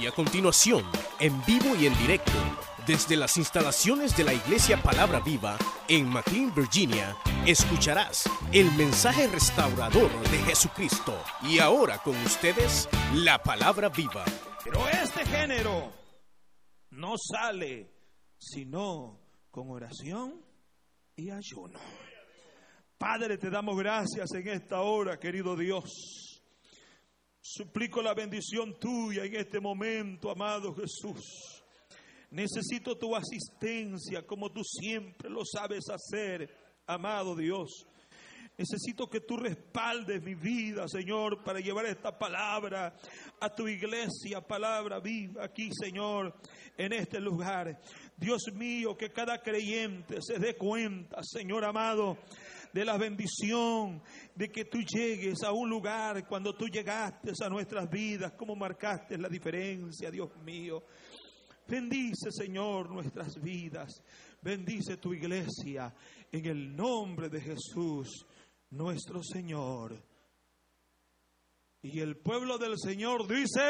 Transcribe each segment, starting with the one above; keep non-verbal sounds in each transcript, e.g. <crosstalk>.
Y a continuación, en vivo y en directo, desde las instalaciones de la Iglesia Palabra Viva en McLean, Virginia, escucharás el mensaje restaurador de Jesucristo. Y ahora con ustedes, la Palabra Viva. Pero este género no sale sino con oración y ayuno. Padre, te damos gracias en esta hora, querido Dios. Suplico la bendición tuya en este momento, amado Jesús. Necesito tu asistencia como tú siempre lo sabes hacer, amado Dios. Necesito que tú respaldes mi vida, Señor, para llevar esta palabra a tu iglesia, palabra viva aquí, Señor, en este lugar. Dios mío, que cada creyente se dé cuenta, Señor amado, de la bendición de que tú llegues a un lugar cuando tú llegaste a nuestras vidas, como marcaste la diferencia, Dios mío. Bendice, Señor, nuestras vidas. Bendice tu iglesia en el nombre de Jesús, nuestro Señor. Y el pueblo del Señor dice,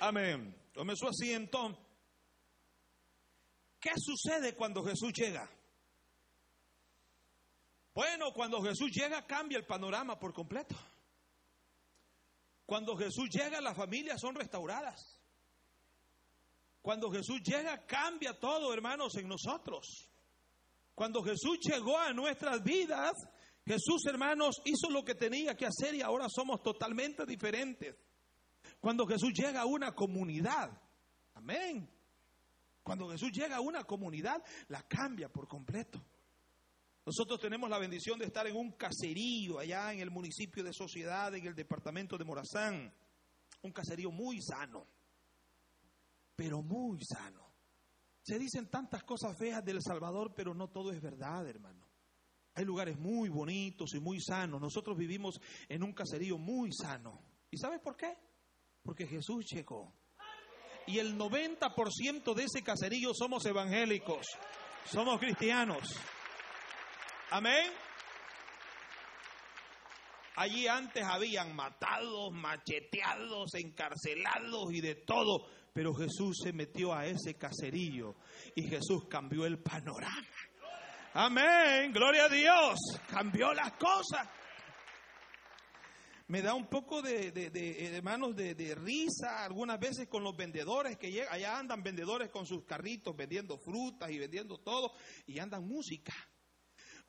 amén. Tome su asiento. ¿Qué sucede cuando Jesús llega? Bueno, cuando Jesús llega cambia el panorama por completo. Cuando Jesús llega las familias son restauradas. Cuando Jesús llega cambia todo, hermanos, en nosotros. Cuando Jesús llegó a nuestras vidas, Jesús, hermanos, hizo lo que tenía que hacer y ahora somos totalmente diferentes. Cuando Jesús llega a una comunidad, amén. Cuando Jesús llega a una comunidad, la cambia por completo. Nosotros tenemos la bendición de estar en un caserío allá en el municipio de Sociedad, en el departamento de Morazán. Un caserío muy sano, pero muy sano. Se dicen tantas cosas feas del Salvador, pero no todo es verdad, hermano. Hay lugares muy bonitos y muy sanos. Nosotros vivimos en un caserío muy sano. ¿Y sabes por qué? Porque Jesús llegó. Y el 90% de ese caserío somos evangélicos, somos cristianos. Amén. Allí antes habían matados, macheteados, encarcelados y de todo. Pero Jesús se metió a ese caserío y Jesús cambió el panorama. Amén, gloria a Dios. Cambió las cosas. Me da un poco de, de, de de, de, risa algunas veces con los vendedores que llegan, allá andan vendedores con sus carritos vendiendo frutas y vendiendo todo y andan música.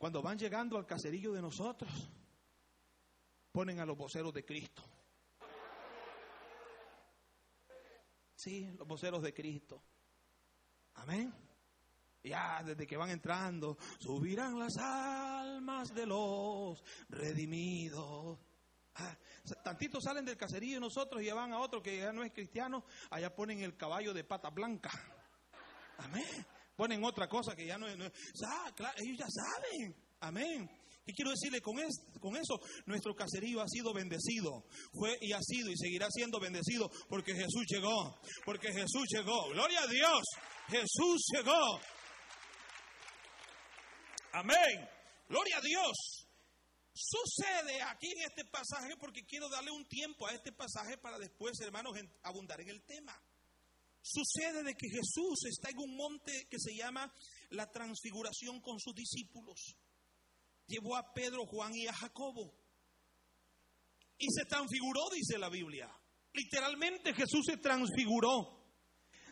Cuando van llegando al caserillo de nosotros, ponen a los voceros de Cristo. Sí, los voceros de Cristo. Amén. Ya desde que van entrando, subirán las almas de los redimidos. Ah, tantitos salen del caserío y nosotros ya van a otro que ya no es cristiano, allá ponen el caballo de pata blanca. Amén. Ponen otra cosa que ya no es. No claro, ellos ya saben. Amén. Y quiero decirle con, es, con eso, nuestro caserío ha sido bendecido. Fue y ha sido y seguirá siendo bendecido porque Jesús llegó. Porque Jesús llegó. Gloria a Dios. Jesús llegó. Amén. Gloria a Dios. Sucede aquí en este pasaje porque quiero darle un tiempo a este pasaje para después, hermanos, abundar en el tema. Sucede de que Jesús está en un monte que se llama la transfiguración con sus discípulos. Llevó a Pedro, Juan y a Jacobo. Y se transfiguró, dice la Biblia. Literalmente Jesús se transfiguró.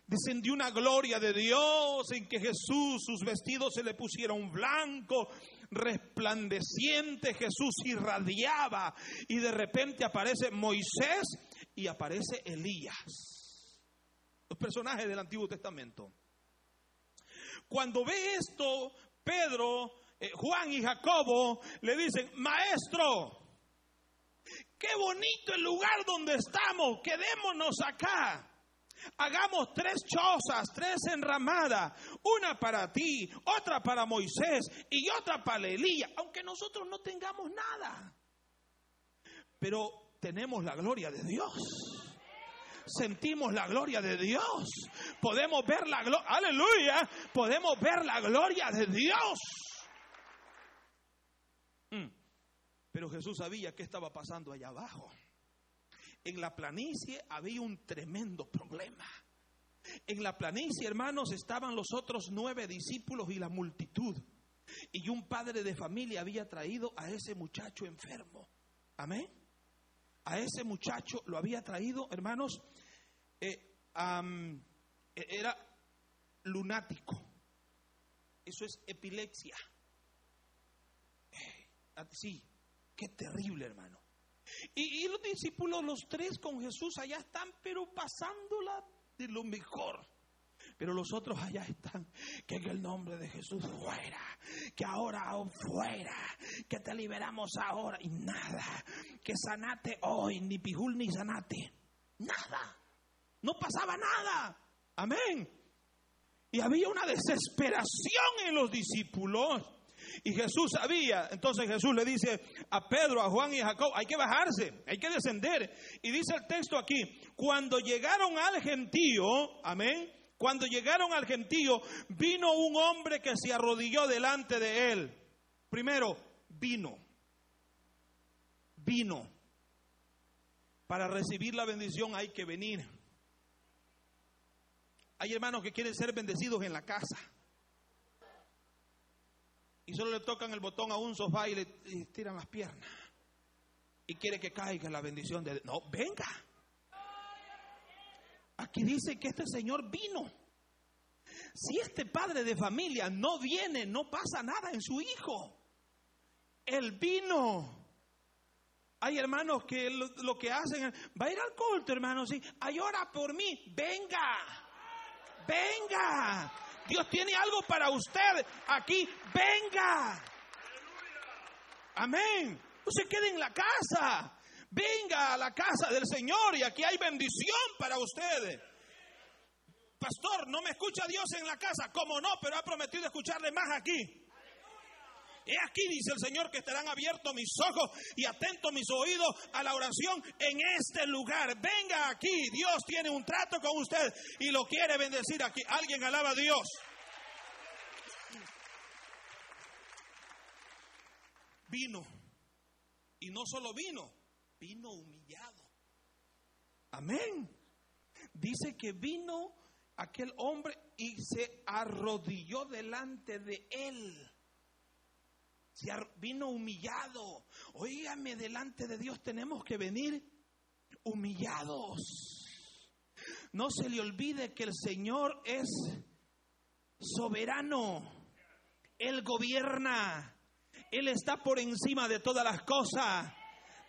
Descendió una gloria de Dios en que Jesús, sus vestidos se le pusieron blanco, resplandeciente. Jesús irradiaba y de repente aparece Moisés y aparece Elías. Los personajes del Antiguo Testamento. Cuando ve esto, Pedro, eh, Juan y Jacobo le dicen, maestro, qué bonito el lugar donde estamos, quedémonos acá. Hagamos tres chozas, tres enramadas, una para ti, otra para Moisés y otra para Elías, aunque nosotros no tengamos nada. Pero tenemos la gloria de Dios. Sentimos la gloria de Dios. Podemos ver la gloria, aleluya, podemos ver la gloria de Dios. Mm. Pero Jesús sabía qué estaba pasando allá abajo. en la planicie había un tremendo problema. En la planicie, hermanos, estaban los otros nueve discípulos y la multitud. Y un padre de familia había traído a ese muchacho enfermo. Amén. A ese muchacho lo había traído, hermanos, eh, e-, era lunático. Eso es epilepsia. sí, qué terrible, hermano. Y, y, los discípulos, los tres con Jesús, allá están, pero pasándola de lo mejor. Pero los otros allá están, que en el nombre de Jesús fuera, que ahora fuera, que te liberamos ahora y nada, que sanate hoy, ni pijul ni sanate, nada, no pasaba nada, amén. Y había una desesperación en los discípulos. Y Jesús sabía, entonces Jesús le dice a Pedro, a Juan y a Jacob, hay que bajarse, hay que descender. Y dice el texto aquí, cuando llegaron al gentío, amén, cuando llegaron al gentío, vino un hombre que se arrodilló delante de él. Primero, vino, vino. Para recibir la bendición hay que venir. Hay hermanos que quieren ser bendecidos en la casa y solo le tocan el botón a un sofá y le tiran las piernas. Y quiere que caiga la bendición de... No, venga. Aquí dice que este señor vino. Si este padre de familia no viene, no pasa nada en su hijo. Él vino. Hay hermanos que lo, que hacen, va a ir al culto, hermano, sí. Hay hora por mí, venga, venga. Dios tiene algo para usted aquí. Venga. Amén. No se quede en la casa. Venga a la casa del Señor y aquí hay bendición para ustedes. Pastor, no me escucha Dios en la casa. ¿Cómo no? Pero ha prometido escucharle más aquí. He aquí, dice el Señor, que estarán abiertos mis ojos y atentos mis oídos a la oración en este lugar. Venga aquí, Dios tiene un trato con usted y lo quiere bendecir aquí. Alguien alaba a Dios. Vino. Y no solo vino, vino humillado. Amén. Dice que vino aquel hombre y se arrodilló delante de él vino humillado. Oígame, delante de Dios tenemos que venir humillados. No se le olvide que el Señor es soberano. Él gobierna. Él está por encima de todas las cosas.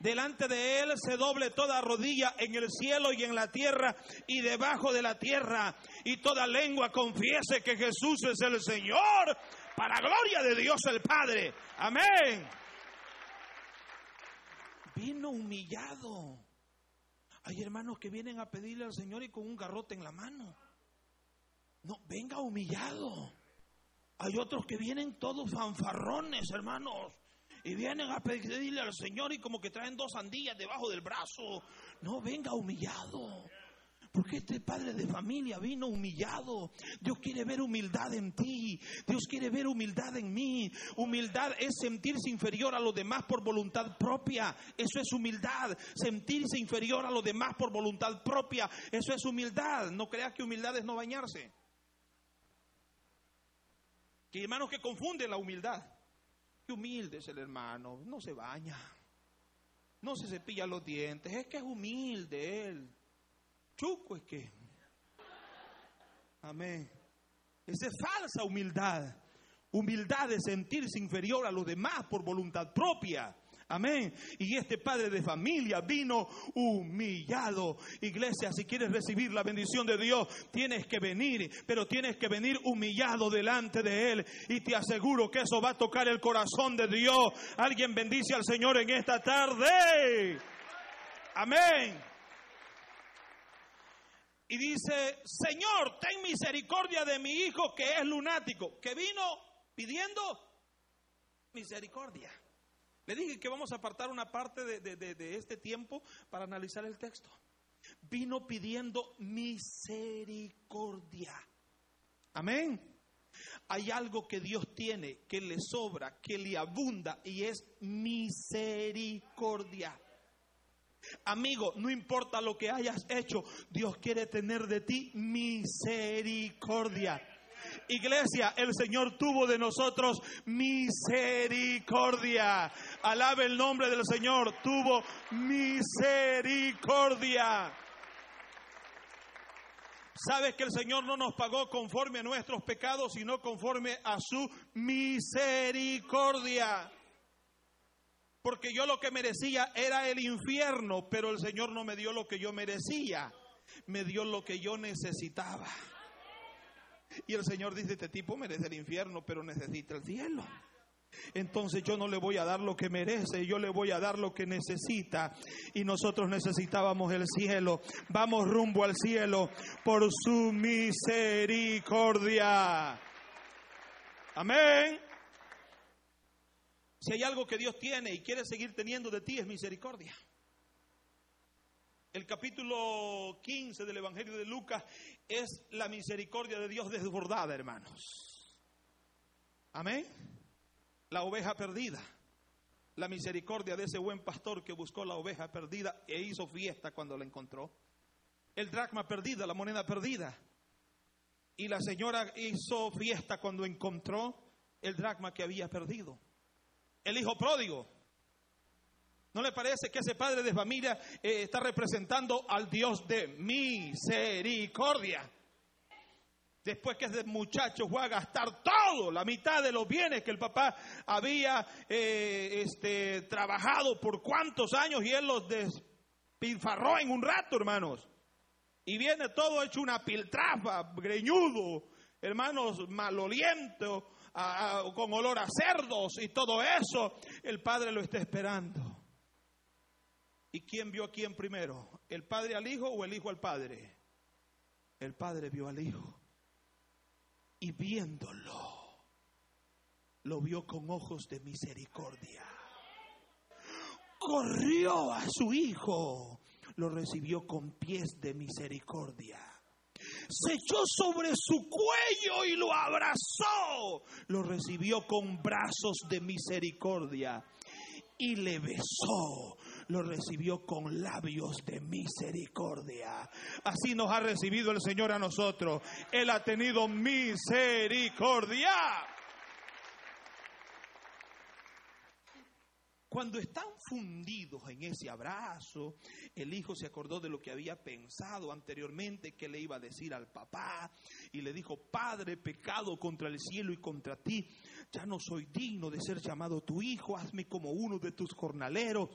Delante de Él se doble toda rodilla en el cielo y en la tierra y debajo de la tierra. Y toda lengua confiese que Jesús es el Señor para gloria de Dios el Padre. Amén. Vino humillado. Hay hermanos que vienen a pedirle al Señor y con un garrote en la mano. No, venga humillado. Hay otros que vienen todos fanfarrones, hermanos. Y vienen a pedirle al Señor y como que traen dos sandillas debajo del brazo. No, venga humillado. Porque este padre de familia vino humillado. Dios quiere ver humildad en ti. Dios quiere ver humildad en mí. Humildad es sentirse inferior a los demás por voluntad propia. Eso es humildad. Sentirse inferior a los demás por voluntad propia. Eso es humildad. No creas que humildad es no bañarse. Que hermanos que confunden la humildad. Qué humilde es el hermano. No se baña. No se cepilla los dientes. Es que es humilde él chuco es que. Amén. Esa es falsa humildad. Humildad de sentirse inferior a los demás por voluntad propia. Amén. Y este padre de familia vino humillado. Iglesia, si quieres recibir la bendición de Dios, tienes que venir, pero tienes que venir humillado delante de Él. Y te aseguro que eso va a tocar el corazón de Dios. Alguien bendice al Señor en esta tarde. Amén y dice, Señor, ten misericordia de mi hijo que es lunático, que vino pidiendo misericordia. Le dije que vamos a apartar una parte de, de este tiempo para analizar el texto. Vino pidiendo misericordia. Amén. Hay algo que Dios tiene, que le sobra, que le abunda y es misericordia. Amigo, no importa lo que hayas hecho, Dios quiere tener de ti misericordia. Iglesia, el Señor tuvo de nosotros misericordia. Alabe el nombre del Señor, tuvo misericordia. ¿Sabes que el Señor no nos pagó conforme a nuestros pecados, sino conforme a su misericordia? Porque yo lo que merecía era el infierno, pero el Señor no me dio lo que yo merecía, me dio lo que yo necesitaba. Y el Señor dice, este tipo merece el infierno, pero necesita el cielo. Entonces yo no le voy a dar lo que merece, yo le voy a dar lo que necesita. Y nosotros necesitábamos el cielo. Vamos rumbo al cielo por su misericordia. Amén. Si hay algo que Dios tiene y quiere seguir teniendo de ti es misericordia. El capítulo 15 del Evangelio de Lucas es la misericordia de Dios desbordada, hermanos. Amén. La oveja perdida. La misericordia de ese buen pastor que buscó la oveja perdida e hizo fiesta cuando la encontró. El dracma perdida, la moneda perdida. Y la señora hizo fiesta cuando encontró el dracma que había perdido. El hijo pródigo. ¿No le parece que ese padre de familia eh, está representando al Dios de misericordia? Después que ese muchacho fue a gastar todo, la mitad de los bienes que el papá había eh, este, trabajado por cuántos años y él los despilfarró en un rato, hermanos. Y viene todo hecho una piltrafa, greñudo, hermanos, maloliento, con olor a cerdos y todo eso. El padre lo está esperando. ¿Y quién vio a quién primero? ¿El padre al hijo o el hijo al padre? El padre vio al hijo. Y viéndolo, lo vio con ojos de misericordia. Corrió a su hijo, lo recibió con pies de misericordia. Se echó sobre su cuello y lo abrazó. Lo recibió con brazos de misericordia y le besó lo recibió con labios de misericordia. Así nos ha recibido el Señor a nosotros. Él ha tenido misericordia. Cuando están fundidos en ese abrazo, el hijo se acordó de lo que había pensado anteriormente que le iba a decir al papá y le dijo, Padre, pecado contra el cielo y contra ti, ya no soy digno de ser llamado tu hijo, hazme como uno de tus jornaleros.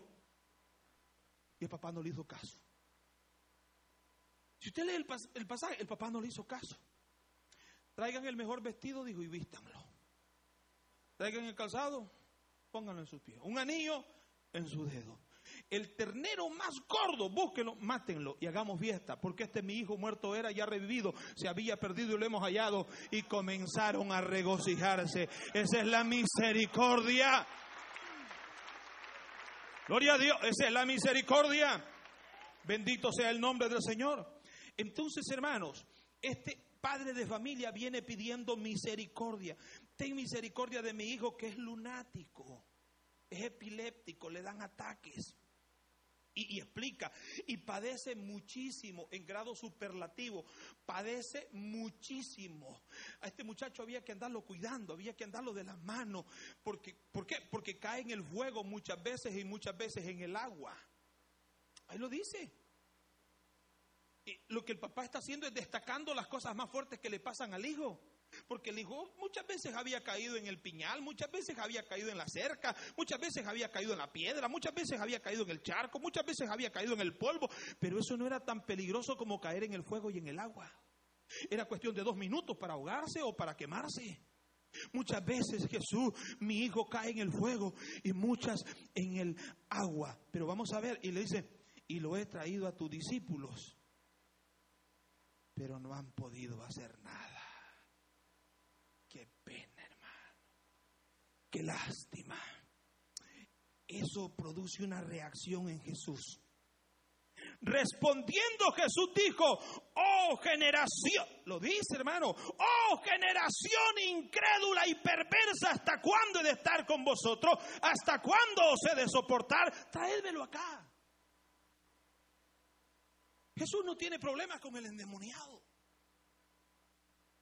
Y el papá no le hizo caso. Si usted lee el, pasaje, el papá no le hizo caso. Traigan el mejor vestido, dijo, y vístanlo. Traigan el calzado, pónganlo en sus pies. Un anillo en su dedo. El ternero más gordo, búsquenlo, mátenlo y hagamos fiesta, porque este mi hijo muerto era ya revivido, se había perdido y lo hemos hallado y comenzaron a regocijarse. Esa es la misericordia Gloria a Dios, esa es la misericordia. Bendito sea el nombre del Señor. Entonces, hermanos, este padre de familia viene pidiendo misericordia. Ten misericordia de mi hijo que es lunático, es epiléptico, le dan ataques. Y, explica, y padece muchísimo en grado superlativo, padece muchísimo. A este muchacho había que andarlo cuidando, había que andarlo de las manos, porque, ¿por qué? Porque cae en el fuego muchas veces y muchas veces en el agua. Ahí lo dice. Lo que el papá está haciendo es destacando las cosas más fuertes que le pasan al hijo. Porque el hijo muchas veces había caído en el piñal, muchas veces había caído en la cerca, muchas veces había caído en la piedra, muchas veces había caído en el charco, muchas veces había caído en el polvo, pero eso no era tan peligroso como caer en el fuego y en el agua. Era cuestión de dos minutos para ahogarse o para quemarse. Muchas veces Jesús, mi hijo, cae en el fuego y muchas en el agua. Pero vamos a ver, y le dice, y lo he traído a tus discípulos, pero no han podido hacer nada. Qué pena, hermano. Qué lástima. Eso produce una reacción en Jesús. Respondiendo Jesús dijo, oh generación, lo dice hermano, oh generación incrédula y perversa, ¿hasta cuándo he de estar con vosotros? ¿Hasta cuándo os he de soportar? Traédmelo acá. Jesús no tiene problemas con el endemoniado.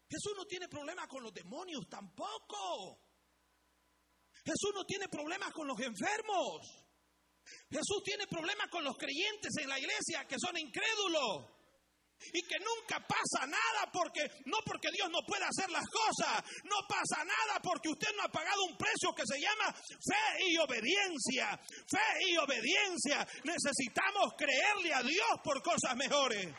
Jesús no tiene problemas con los demonios tampoco. Jesús no tiene problemas con los enfermos. Jesús tiene problemas con los creyentes en la iglesia que son incrédulos. Y que nunca pasa nada porque no porque Dios no pueda hacer las cosas, no pasa nada porque usted no ha pagado un precio que se llama fe y obediencia. Fe y obediencia. Necesitamos creerle a Dios por cosas mejores.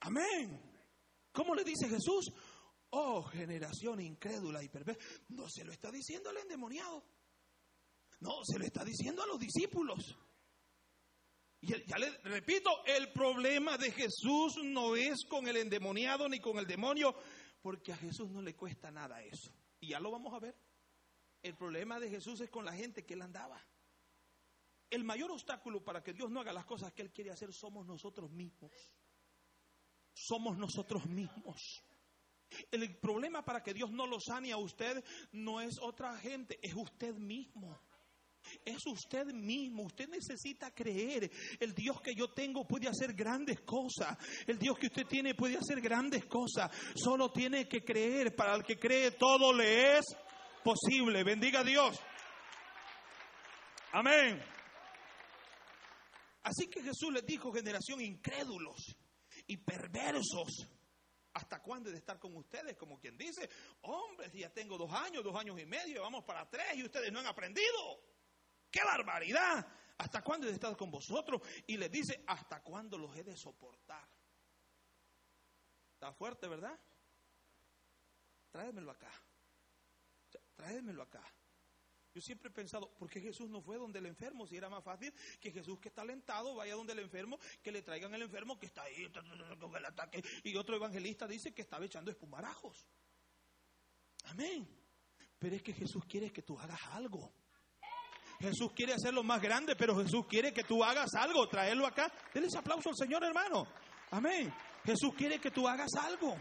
Amén. ¿Cómo le dice Jesús? Oh, generación incrédula y perversa. No se lo está diciendo al endemoniado. No, se lo está diciendo a los discípulos. Y ya le repito, el problema de Jesús no es con el endemoniado ni con el demonio, porque a Jesús no le cuesta nada eso. Y ya lo vamos a ver. El problema de Jesús es con la gente que él andaba. El mayor obstáculo para que Dios no haga las cosas que Él quiere hacer somos nosotros mismos. Somos nosotros mismos. El problema para que Dios no lo sane a usted no es otra gente, es usted mismo. Es usted mismo, usted necesita creer. El Dios que yo tengo puede hacer grandes cosas. El Dios que usted tiene puede hacer grandes cosas. Solo tiene que creer. Para el que cree todo le es posible. Bendiga a Dios. Amén. Así que Jesús les dijo, generación incrédulos y perversos. ¿Hasta cuándo he de estar con ustedes? Como quien dice, hombres, ya tengo dos años, dos años y medio, vamos para tres y ustedes no han aprendido. ¡Qué barbaridad! ¿Hasta cuándo he estar con vosotros? Y les dice, ¿hasta cuándo los he de soportar? Está fuerte, ¿verdad? Tráemelo acá. Tráemelo acá. Yo siempre he pensado, ¿por qué Jesús no fue donde el enfermo? Si era más fácil que Jesús que está alentado vaya donde el enfermo, que le traigan el enfermo que está ahí con el ataque. Y otro evangelista dice que estaba echando espumarajos. Amén. Pero es que Jesús quiere que tú hagas algo. Jesús quiere hacerlo más grande, pero Jesús quiere que tú hagas algo. Traerlo acá. Denle ese aplauso al Señor, hermano. Amén. Jesús quiere que tú hagas algo.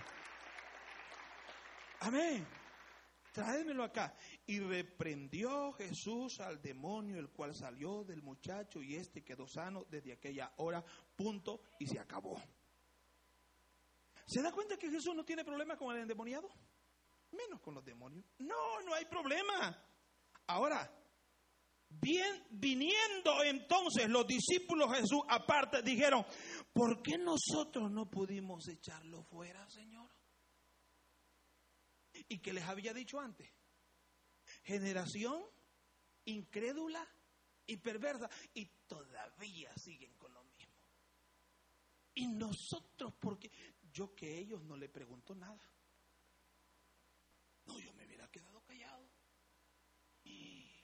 Amén. Tráemelo acá. Y reprendió Jesús al demonio, el cual salió del muchacho y este quedó sano desde aquella hora, punto, y se acabó. ¿Se da cuenta que Jesús no tiene problema con el endemoniado? Menos con los demonios. No, no hay problema. Ahora, bien, viniendo entonces los discípulos Jesús aparte, dijeron, ¿por qué nosotros no pudimos echarlo fuera, Señor? ¿Y qué les había dicho antes? generación incrédula y perversa y todavía siguen con lo mismo. Y nosotros, porque yo que ellos no le pregunto nada. No, yo me hubiera quedado callado. Y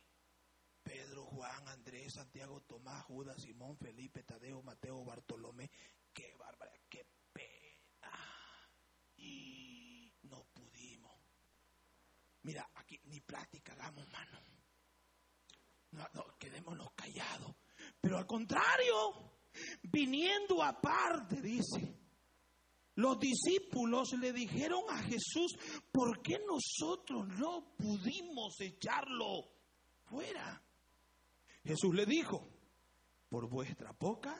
Pedro, Juan, Andrés, Santiago, Tomás, Judas, Simón, Felipe, Tadeo, Mateo, Bartolomé, qué bárbara, qué pena. Y no pudimos. Mira, aquí ni práctica hagamos, mano. No, no, quedémonos callados. Pero al contrario, viniendo aparte, dice, los discípulos le dijeron a Jesús, ¿por qué nosotros no pudimos echarlo fuera? Jesús le dijo, por vuestra poca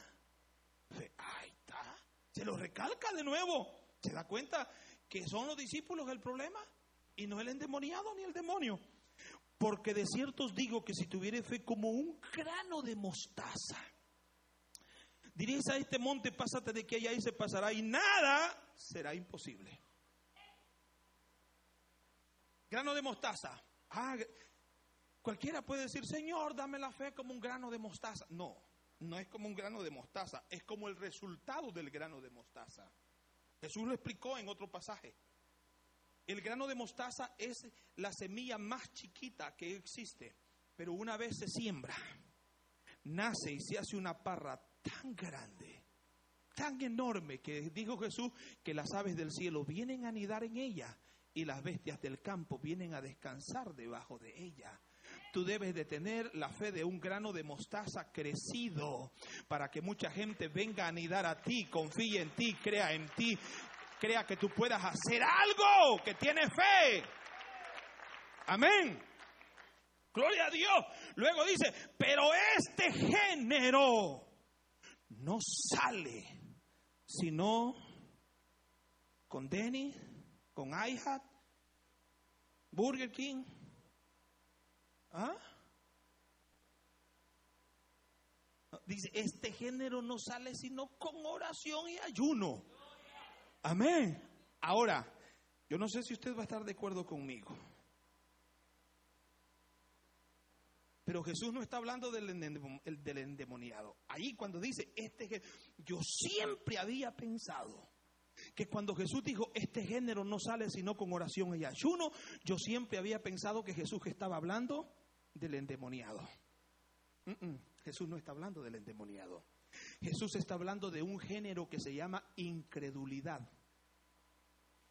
fe. Ahí está. Se lo recalca de nuevo. ¿Se da cuenta que son los discípulos el problema? y no el endemoniado ni el demonio. Porque de cierto os digo que si tuviere fe como un grano de mostaza, diréis a este monte, pásate de que allá y se pasará y nada será imposible. Grano de mostaza. Ah, cualquiera puede decir, Señor, dame la fe como un grano de mostaza. No, no es como un grano de mostaza, es como el resultado del grano de mostaza. Jesús lo explicó en otro pasaje. El grano de mostaza es la semilla más chiquita que existe, pero una vez se siembra, nace y se hace una parra tan grande, tan enorme, que dijo Jesús que las aves del cielo vienen a anidar en ella y las bestias del campo vienen a descansar debajo de ella. Tú debes de tener la fe de un grano de mostaza crecido para que mucha gente venga a anidar a ti, confíe en ti, crea en ti crea que tú puedas hacer algo, que tiene fe. Amén. Gloria a Dios. Luego dice, pero este género no sale sino con Denny, con iHat, Burger King. ¿Ah? Dice, este género no sale sino con oración y ayuno. Amén. Ahora, yo no sé si usted va a estar de acuerdo conmigo. Pero Jesús no está hablando del, endemoniado. Ahí cuando dice, este yo siempre había pensado que cuando Jesús dijo, este género no sale sino con oración y ayuno, yo siempre había pensado que Jesús estaba hablando del endemoniado. Jesús no está hablando del endemoniado. Jesús está hablando de un género que se llama incredulidad.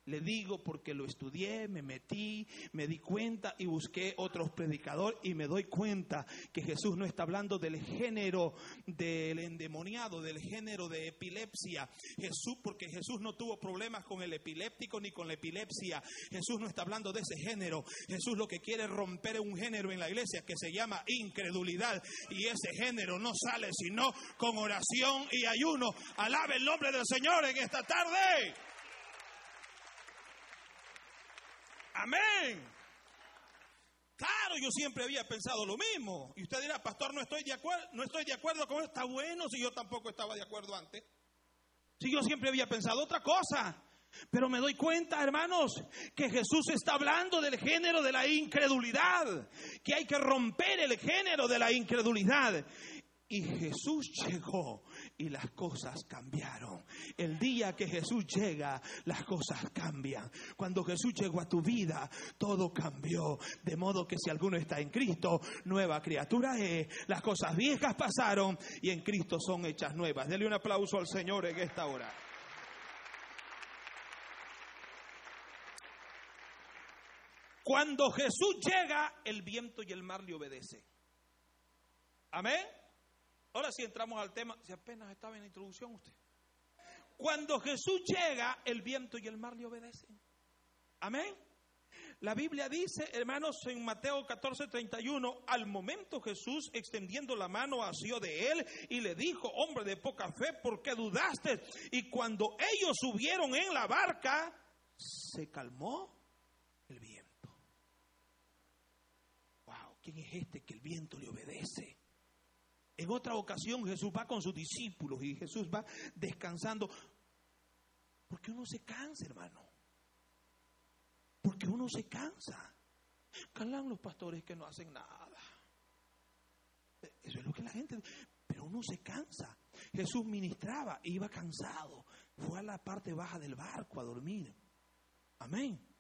Le digo porque lo estudié, me metí, me di cuenta y busqué otros predicadores y me doy cuenta que Jesús no está hablando del género del endemoniado, del género de epilepsia. Jesús, porque Jesús no tuvo problemas con el epiléptico ni con la epilepsia. Jesús no está hablando de ese género. Jesús lo que quiere es romper un género en la iglesia que se llama incredulidad y ese género no sale sino con oración y ayuno. Alabe el nombre del Señor en esta tarde. Amén. Claro, yo siempre había pensado lo mismo. Y usted dirá, pastor, no estoy de acuerdo, no estoy de acuerdo con. Está bueno si yo tampoco estaba de acuerdo antes. Si yo siempre había pensado otra cosa. Pero me doy cuenta, hermanos, que Jesús está hablando del género de la incredulidad, que hay que romper el género de la incredulidad. Y Jesús llegó y las cosas cambiaron. El día que Jesús llega, las cosas cambian. Cuando Jesús llegó a tu vida, todo cambió. De modo que si alguno está en Cristo, nueva criatura es. Las cosas viejas pasaron y en Cristo son hechas nuevas. Dele un aplauso al Señor en esta hora. Cuando Jesús llega, el viento y el mar le obedecen. Amén. Ahora sí entramos al tema, si apenas estaba en la introducción usted. Cuando Jesús llega, el viento y el mar le obedecen. Amén. La Biblia dice, hermanos, en Mateo 14, 31, al momento Jesús, extendiendo la mano, asió de él y le dijo, hombre de poca fe, ¿por qué dudaste? Y cuando ellos subieron en la barca, se calmó el viento. Wow, ¿quién es este que el viento le obedece? En otra ocasión Jesús va con sus discípulos y Jesús va descansando. Porque uno se cansa, hermano. Porque uno se cansa. Calan los pastores que no hacen nada. Eso es lo que la gente... Pero uno se cansa. Jesús ministraba, iba cansado. Fue a la parte baja del barco a dormir. Amén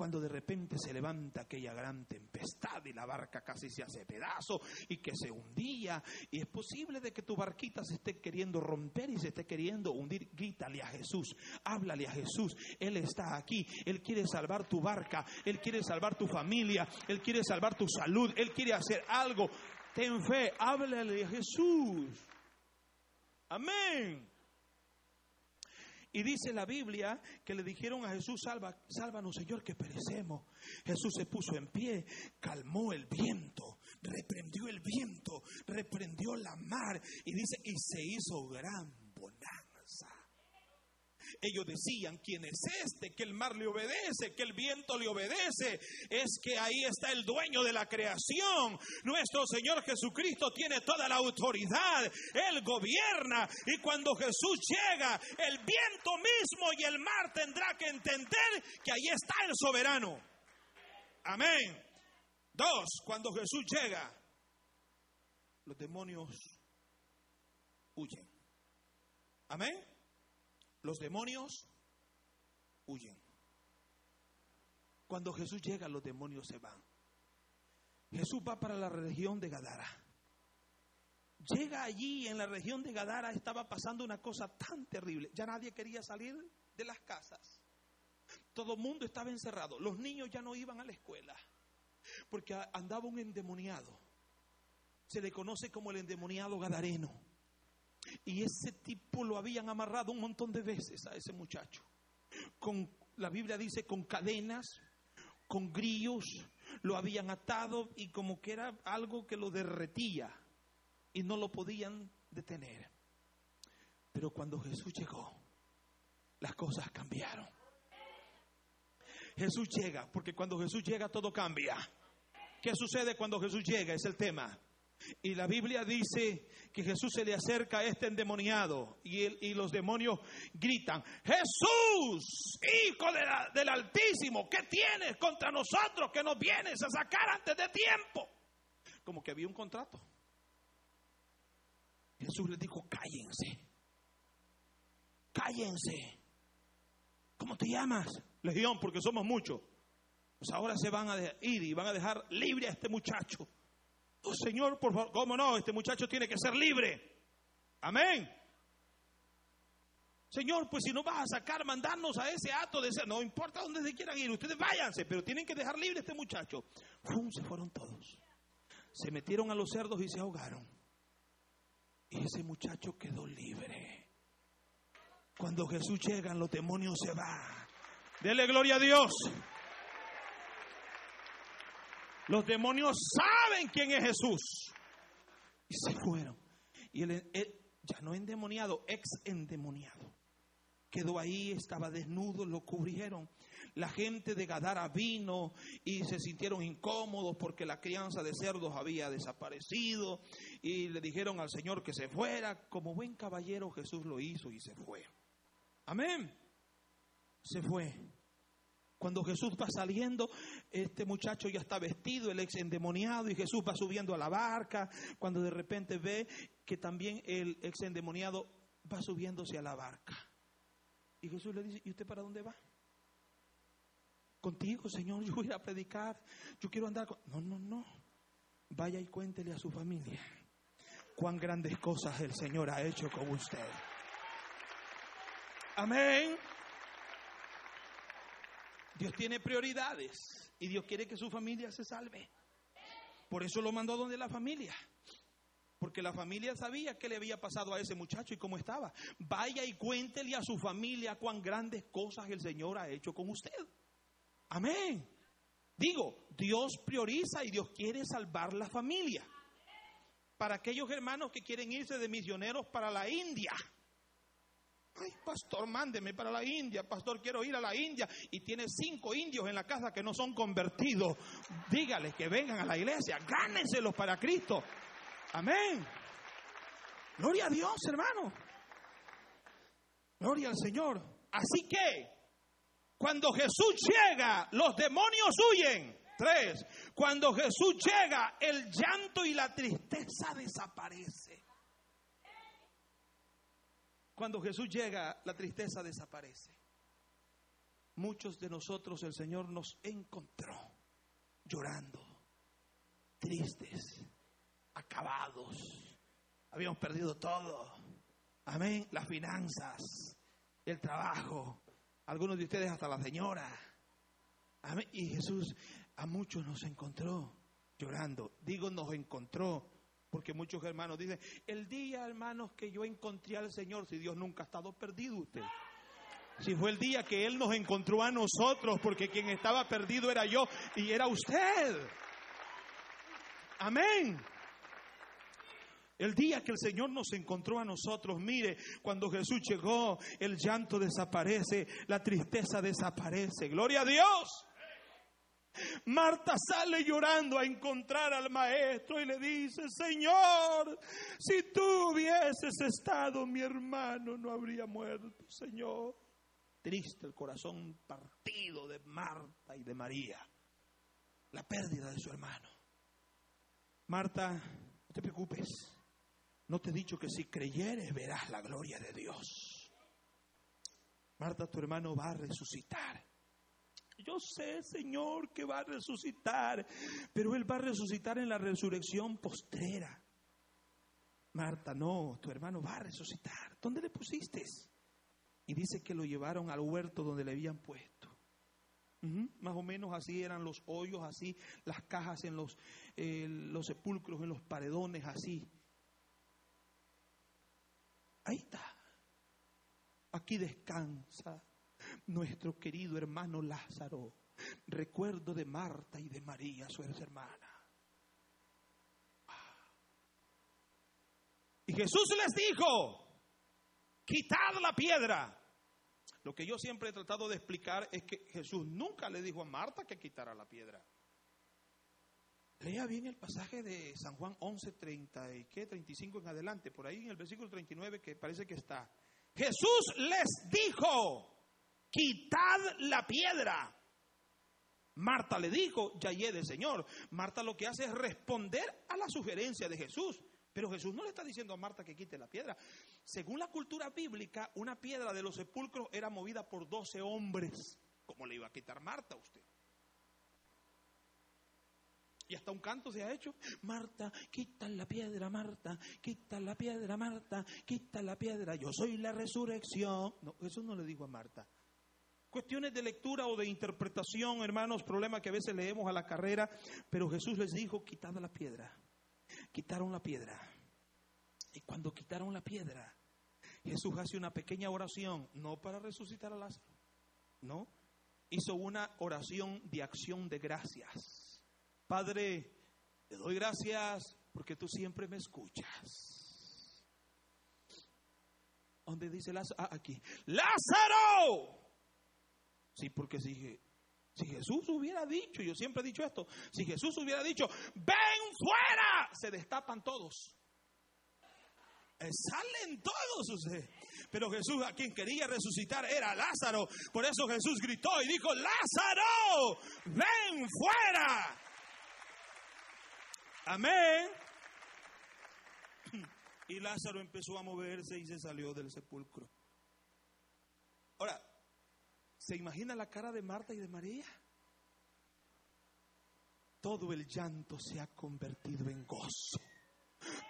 cuando de repente se levanta aquella gran tempestad y la barca casi se hace pedazo y que se hundía y es posible de que tu barquita se esté queriendo romper y se esté queriendo hundir, grítale a Jesús, háblale a Jesús, Él está aquí, Él quiere salvar tu barca, Él quiere salvar tu familia, Él quiere salvar tu salud, Él quiere hacer algo, ten fe, háblale a Jesús. Amén. Y dice la Biblia que le dijeron a Jesús, Salva, sálvanos Señor, que perecemos. Jesús se puso en pie, calmó el viento, reprendió el viento, reprendió la mar y dice, y se hizo gran ellos decían, ¿quién es este? Que el mar le obedece, que el viento le obedece. Es que ahí está el dueño de la creación. Nuestro Señor Jesucristo tiene toda la autoridad. Él gobierna. Y cuando Jesús llega, el viento mismo y el mar tendrá que entender que ahí está el soberano. Amén. Dos, cuando Jesús llega, los demonios huyen. Amén los demonios huyen. Cuando Jesús llega, los demonios se van. Jesús va para la región de Gadara. Llega allí en la región de Gadara, estaba pasando una cosa tan terrible. Ya nadie quería salir de las casas. Todo el mundo estaba encerrado. Los niños ya no iban a la escuela porque andaba un endemoniado. Se le conoce como el endemoniado gadareno. Y ese tipo lo habían amarrado un montón de veces a ese muchacho. Con, la Biblia dice con cadenas, con grillos, lo habían atado y como que era algo que lo derretía y no lo podían detener. Pero cuando Jesús llegó, las cosas cambiaron. Jesús llega, porque cuando Jesús llega todo cambia. ¿Qué sucede cuando Jesús llega? Es el tema. Y la Biblia dice que Jesús se le acerca a este endemoniado y, y los demonios gritan, Jesús, hijo del Altísimo, ¿qué tienes contra nosotros que nos vienes a sacar antes de tiempo? Como que había un contrato. Jesús les dijo, cállense, cállense. ¿Cómo te llamas? Legión, porque somos muchos. Pues ahora se van a ir y van a dejar libre a este muchacho. Oh, Señor, por favor, ¿cómo no? Este muchacho tiene que ser libre. Amén. Señor, pues si no vas a sacar, mandarnos a ese acto de ser, no importa dónde se quieran ir, ustedes váyanse, pero tienen que dejar libre a este muchacho. ¡Fum! Se fueron todos. Se metieron a los cerdos y se ahogaron. Y ese muchacho quedó libre. Cuando Jesús llega, los demonios se van. Dele gloria a Dios. Los demonios saben quién es Jesús. Y se fueron. Y él, ya no endemoniado, ex endemoniado. Quedó ahí, estaba desnudo, lo cubrieron. La gente de Gadara vino y se sintieron incómodos porque la crianza de cerdos había desaparecido y le dijeron al Señor que se fuera. Como buen caballero Jesús lo hizo y se fue. Amén. Se fue. Cuando Jesús va saliendo, este muchacho ya está vestido, el ex endemoniado, y Jesús va subiendo a la barca. Cuando de repente ve que también el ex endemoniado va subiéndose a la barca. Y Jesús le dice, ¿y usted para dónde va? Contigo, Señor, yo voy a predicar, yo quiero andar. No, no, no. Vaya y cuéntele a su familia cuán grandes cosas el Señor ha hecho con usted. Amén. Dios tiene prioridades y Dios quiere que su familia se salve. Por eso lo mandó donde la familia. Porque la familia sabía qué le había pasado a ese muchacho y cómo estaba. Vaya y cuéntele a su familia cuán grandes cosas el Señor ha hecho con usted. Amén. Digo, Dios prioriza y Dios quiere salvar la familia. Para aquellos hermanos que quieren irse de misioneros para la India, Ay, pastor, mándeme para la India. Pastor, quiero ir a la India. Y tiene cinco indios en la casa que no son convertidos. Dígales que vengan a la iglesia. Gánenselos para Cristo. Amén. Gloria a Dios, hermano. Gloria al Señor. Así que, cuando Jesús llega, los demonios huyen. Tres. Cuando Jesús llega, el llanto y la tristeza desaparece. Cuando Jesús llega, la tristeza desaparece. Muchos de nosotros el Señor nos encontró llorando, tristes, acabados. Habíamos perdido todo. Amén. Las finanzas, el trabajo, algunos de ustedes hasta la señora. Amén. Y Jesús a muchos nos encontró llorando. Digo, nos encontró porque muchos hermanos dicen, el día, hermanos, que yo encontré al Señor, si Dios nunca ha estado perdido usted. Si fue el día que Él nos encontró a nosotros, porque quien estaba perdido era yo y era usted. Amén. El día que el Señor nos encontró a nosotros, mire, cuando Jesús llegó, el llanto desaparece, la tristeza desaparece. Gloria a Dios. Marta sale llorando a encontrar al maestro y le dice, Señor, si tú hubieses estado, mi hermano no habría muerto, Señor. Triste el corazón partido de Marta y de María, la pérdida de su hermano. Marta, no te preocupes, no te he dicho que si creyeres verás la gloria de Dios. Marta, tu hermano va a resucitar. Yo sé, Señor, que va a resucitar, pero Él va a resucitar en la resurrección postrera. Marta, no, tu hermano va a resucitar. ¿Dónde le pusiste? Y dice que lo llevaron al huerto donde le habían puesto. Más o menos así eran los hoyos, así las cajas en los, eh, los sepulcros, en los paredones, así. Ahí está. Aquí descansa nuestro querido hermano Lázaro. recuerdo de Marta y de María, su hermana. Y Jesús les dijo, quitad la piedra. Lo que yo siempre he tratado de explicar es que Jesús nunca le dijo a Marta que quitara la piedra. Lea bien el pasaje de San Juan 11, 30 y qué, 35 en adelante, por ahí en el versículo 39 que parece que está. Jesús les dijo, quitad la piedra. Marta le dijo, ya del Señor. Marta lo que hace es responder a la sugerencia de Jesús. Pero Jesús no le está diciendo a Marta que quite la piedra. Según la cultura bíblica, una piedra de los sepulcros era movida por 12 hombres. ¿Cómo le iba a quitar Marta a usted? Y hasta un canto se ha hecho. Marta, quita la piedra, Marta, quita la piedra, Marta, quita la piedra. Yo soy la resurrección. No, eso no le dijo a Marta. Cuestiones de lectura o de interpretación, hermanos, problema que a veces leemos a la carrera, pero Jesús les dijo, quitad la piedra. Quitaron la piedra. Y cuando quitaron la piedra, Jesús hace una pequeña oración, no para resucitar a Lázaro, no, hizo una oración de acción de gracias Padre, te doy gracias porque tú siempre me escuchas. ¿Dónde dice Lázaro? Ah, aquí. Lázaro. Sí, porque si, si Jesús hubiera dicho, yo siempre he dicho esto, si Jesús hubiera dicho, ven fuera, se destapan todos. Eh, salen todos Pero Jesús a quien quería resucitar era Lázaro. Por eso Jesús gritó y dijo, Lázaro, ven fuera. Amén. Y Lázaro empezó a moverse y se salió del sepulcro. Ahora, ¿se imagina la cara de Marta y de María? Todo el llanto se ha convertido en gozo.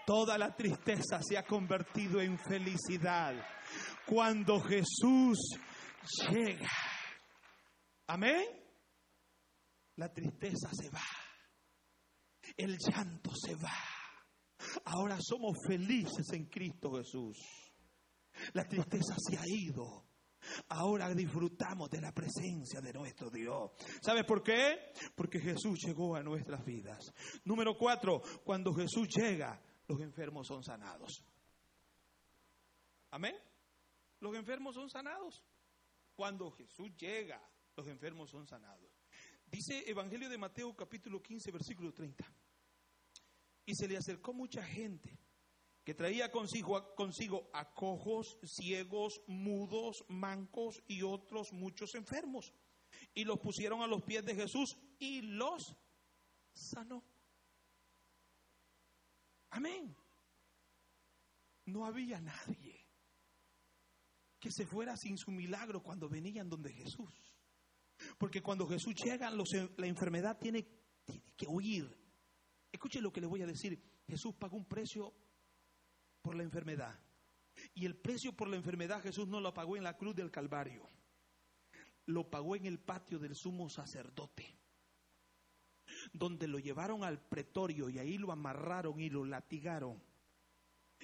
Toda la tristeza se ha convertido en felicidad. Cuando Jesús llega. Amén. La tristeza se va el llanto se va. Ahora somos felices en Cristo Jesús. La tristeza se ha ido. Ahora disfrutamos de la presencia de nuestro Dios. ¿Sabes por qué? Porque Jesús llegó a nuestras vidas. Número cuatro, cuando Jesús llega, los enfermos son sanados. Amén. Los enfermos son sanados. Cuando Jesús llega, los enfermos son sanados. Dice Evangelio de Mateo capítulo 15, versículo 30. Y se le acercó mucha gente que traía consigo, consigo a cojos, ciegos, mudos, mancos y otros muchos enfermos. Y los pusieron a los pies de Jesús y los sanó. Amén. No había nadie que se fuera sin su milagro cuando venían donde Jesús. Porque cuando Jesús llega, la enfermedad tiene, tiene que huir. Escuche lo que le voy a decir. Jesús pagó un precio por la enfermedad. Y el precio por la enfermedad Jesús no lo pagó en la cruz del Calvario. Lo pagó en el patio del sumo sacerdote. Donde lo llevaron al pretorio y ahí lo amarraron y lo latigaron.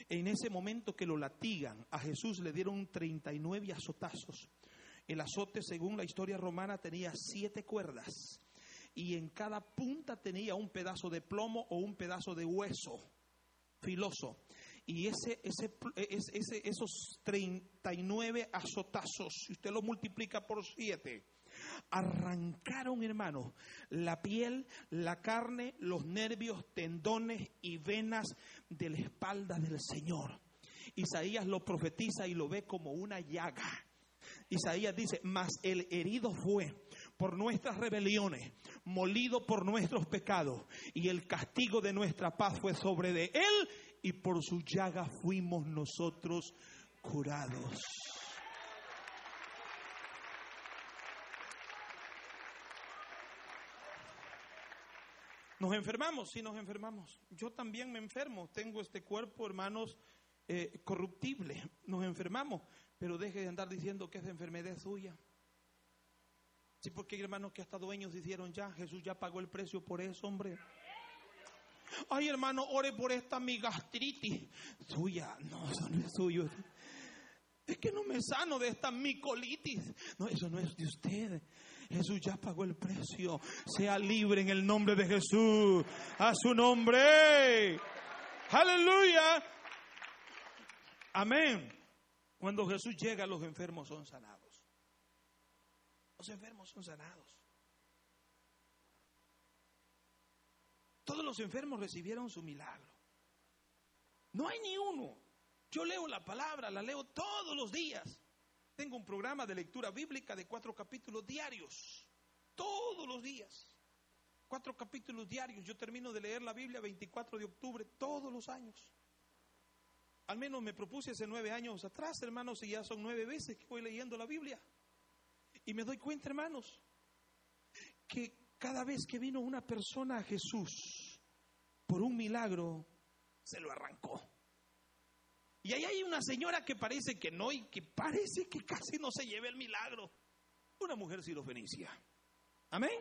En ese momento que lo latigan, a Jesús le dieron 39 azotazos. El azote, según la historia romana, tenía siete cuerdas y en cada punta tenía un pedazo de plomo o un pedazo de hueso filoso. Y ese, ese, ese, esos 39 azotazos, si usted lo multiplica por 7, arrancaron, hermano, la piel, la carne, los nervios, tendones y venas de la espalda del Señor. Isaías lo profetiza y lo ve como una llaga. Isaías dice, mas el herido fue por nuestras rebeliones, molido por nuestros pecados, y el castigo de nuestra paz fue sobre de él, y por su llaga fuimos nosotros curados. Nos enfermamos, sí nos enfermamos. Yo también me enfermo. Tengo este cuerpo, hermanos, eh, corruptible. Nos enfermamos. Pero deje de andar diciendo que esa enfermedad suya. Sí, porque hay hermanos que hasta dueños dijeron ya, Jesús ya pagó el precio por eso, hombre. Ay, hermano, ore por esta mi gastritis. Suya, no, eso no es suyo. Es que no me sano de esta micolitis. No, eso no es de usted. Jesús ya pagó el precio. Sea libre en el nombre de Jesús. A su nombre. Aleluya. Amén. Cuando Jesús llega, los enfermos son sanados. Los enfermos son sanados. Todos los enfermos recibieron su milagro. No hay ni uno. Yo leo la palabra, la leo todos los días. Tengo un programa de lectura bíblica de cuatro capítulos diarios. Todos los días. Cuatro capítulos diarios. Yo termino de leer la Biblia 24 de octubre todos los años. Al menos me propuse hace nueve años atrás, hermanos, y ya son nueve veces que voy leyendo la Biblia. Y me doy cuenta, hermanos, que cada vez que vino una persona a Jesús por un milagro, se lo arrancó. Y ahí hay una señora que parece que no y que parece que casi no se lleve el milagro. Una mujer sirofenicia. Amén.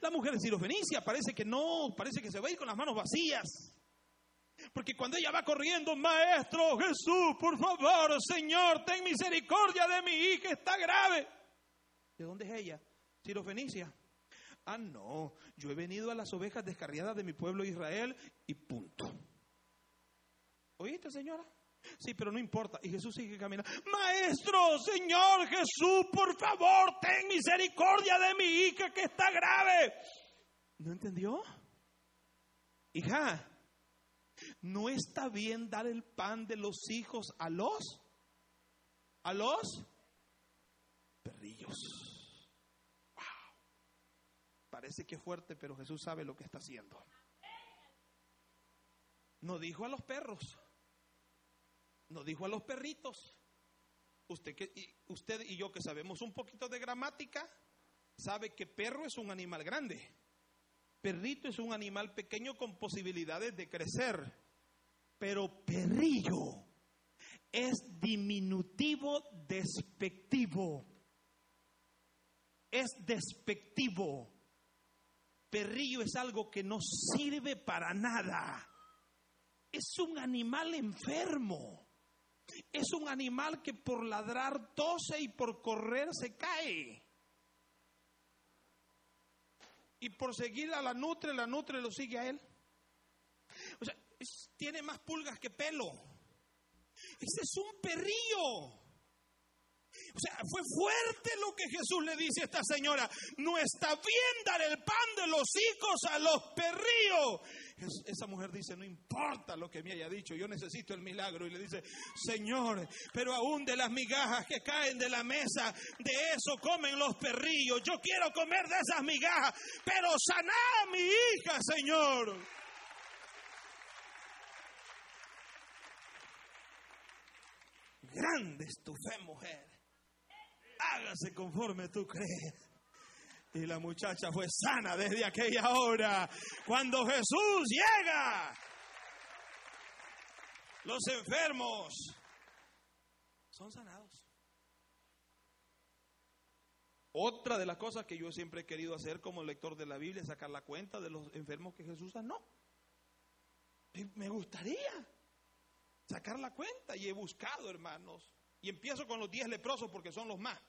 La mujer sirofenicia parece que no, parece que se va a ir con las manos vacías. Porque cuando ella va corriendo, Maestro Jesús, por favor, Señor, ten misericordia de mi hija, está grave. ¿De dónde es ella? Sirofenicia. Ah, no, yo he venido a las ovejas descarriadas de mi pueblo Israel y punto. ¿Oíste, señora? Sí, pero no importa. Y Jesús sigue caminando. Maestro, Señor Jesús, por favor, ten misericordia de mi hija que está grave. ¿No entendió? Hija, ¿no está bien dar el pan de los hijos a los? ¿A los? Perrillos. Parece que es fuerte, pero Jesús sabe lo que está haciendo. No dijo a los perros. No dijo a los perritos. Usted, que, usted y yo que sabemos un poquito de gramática, sabe que perro es un animal grande. Perrito es un animal pequeño con posibilidades de crecer. Pero perrillo es diminutivo despectivo. Es despectivo. Perrillo es algo que no sirve para nada. Es un animal enfermo. Es un animal que por ladrar tose y por correr se cae. Y por seguir a la nutre, la nutre lo sigue a él. O sea, tiene más pulgas que pelo. Ese es un perrillo. O sea, fue fuerte lo que Jesús le dice a esta señora. No está bien dar el pan de los hijos a los perrillos. Esa mujer dice, no importa lo que me haya dicho, yo necesito el milagro. Y le dice, Señor, pero aún de las migajas que caen de la mesa, de eso comen los perrillos. Yo quiero comer de esas migajas, pero saná a mi hija, Señor. Grande es tu fe, mujer hágase conforme tú crees. Y la muchacha fue sana desde aquella hora. Cuando Jesús llega, los enfermos son sanados. Otra de las cosas que yo siempre he querido hacer como lector de la Biblia es sacar la cuenta de los enfermos que Jesús sanó. Me gustaría sacar la cuenta y he buscado, hermanos. Y empiezo con los diez leprosos porque son los más.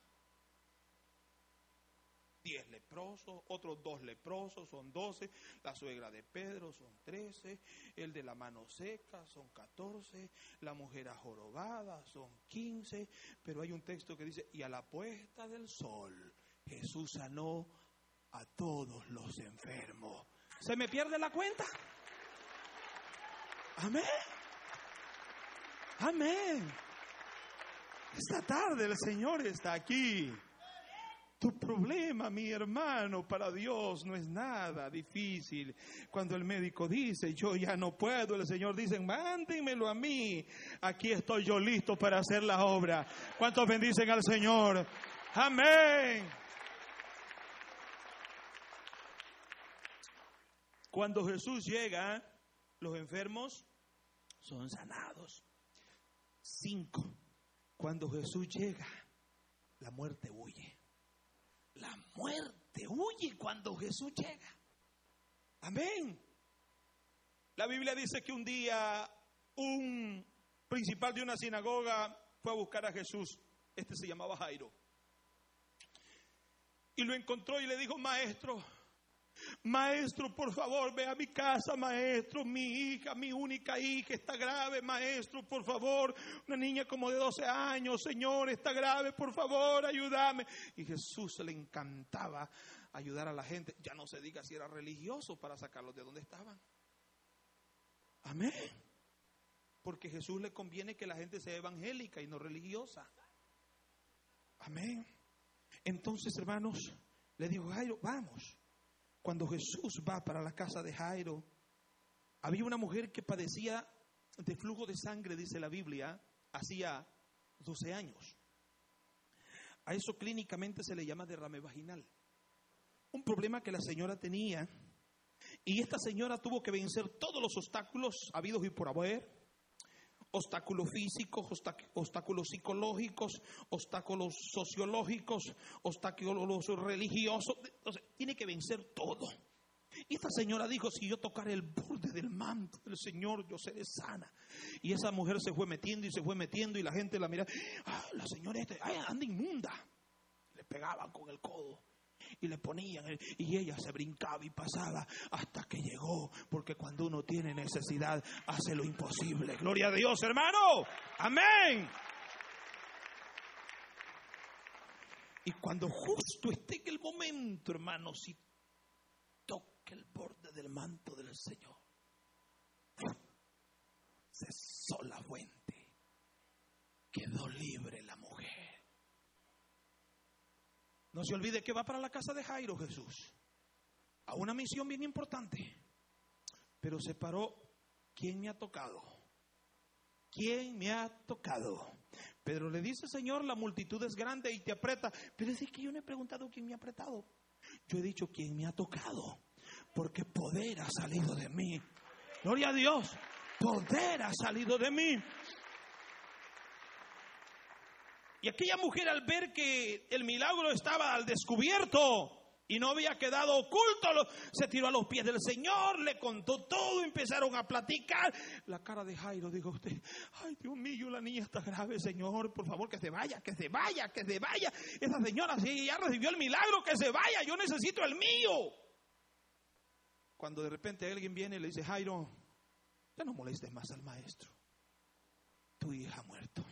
Diez leprosos, otros dos leprosos, son doce, la suegra de Pedro son trece, el de la mano seca son catorce, la mujer ajorobada son quince, pero hay un texto que dice, y a la puesta del sol Jesús sanó a todos los enfermos. ¿Se me pierde la cuenta? Amén. Amén. Esta tarde el Señor está aquí. Tu problema, mi hermano, para Dios no es nada difícil. Cuando el médico dice, yo ya no puedo, el Señor dice, mándenmelo a mí. Aquí estoy yo listo para hacer la obra. ¿Cuántos bendicen al Señor? Amén. Cuando Jesús llega, los enfermos son sanados. Cinco. Cuando Jesús llega, la muerte huye. La muerte huye cuando Jesús llega. Amén. La Biblia dice que un día un principal de una sinagoga fue a buscar a Jesús. Este se llamaba Jairo. Y lo encontró y le dijo, maestro, Maestro, por favor, ve a mi casa, maestro. Mi hija, mi única hija está grave, maestro, por favor. Una niña como de 12 años, Señor, está grave, por favor, ayúdame. Y Jesús le encantaba ayudar a la gente. Ya no se diga si era religioso para sacarlos de donde estaban. Amén. Porque Jesús le conviene que la gente sea evangélica y no religiosa. Amén. Entonces, hermanos, le dijo Jairo, vamos. Cuando Jesús va para la casa de Jairo, había una mujer que padecía de flujo de sangre, dice la Biblia, hacía 12 años. A eso clínicamente se le llama derrame vaginal. Un problema que la señora tenía. Y esta señora tuvo que vencer todos los obstáculos habidos y por haber obstáculos físicos, obstáculos psicológicos, obstáculos sociológicos, obstáculos religiosos. tiene que vencer todo. Y esta señora dijo, si yo tocar el borde del manto del Señor, yo seré sana. Y esa mujer se fue metiendo y se fue metiendo y la gente la mira, ah, la señora esta, anda inmunda. Le pegaban con el codo y le ponían y ella se brincaba y pasaba hasta que llegó, porque cuando uno tiene necesidad hace lo imposible. Gloria a Dios, hermano. Amén. Y cuando justo esté en el momento, hermano, si toque el borde del manto del Señor, cesó la fuente, quedó libre la mujer. No se olvide que va para la casa de Jairo Jesús. A una misión bien importante. Pero se paró. ¿Quién me ha tocado? ¿Quién me ha tocado? Pedro le dice, Señor, la multitud es grande y te aprieta. Pero es que yo no he preguntado quién me ha apretado. Yo he dicho quién me ha tocado. Porque poder ha salido de mí. Gloria a Dios. Poder ha salido de mí. Y aquella mujer al ver que el milagro estaba al descubierto y no había quedado oculto, se tiró a los pies del Señor, le contó todo, empezaron a platicar. La cara de Jairo dijo usted, ay Dios mío, la niña está grave, Señor, por favor que se vaya, que se vaya, que se vaya. Esa señora sí ya recibió el milagro, que se vaya, yo necesito el mío. Cuando de repente alguien viene y le dice, Jairo, ya no molestes más al maestro, tu hija ha muerto.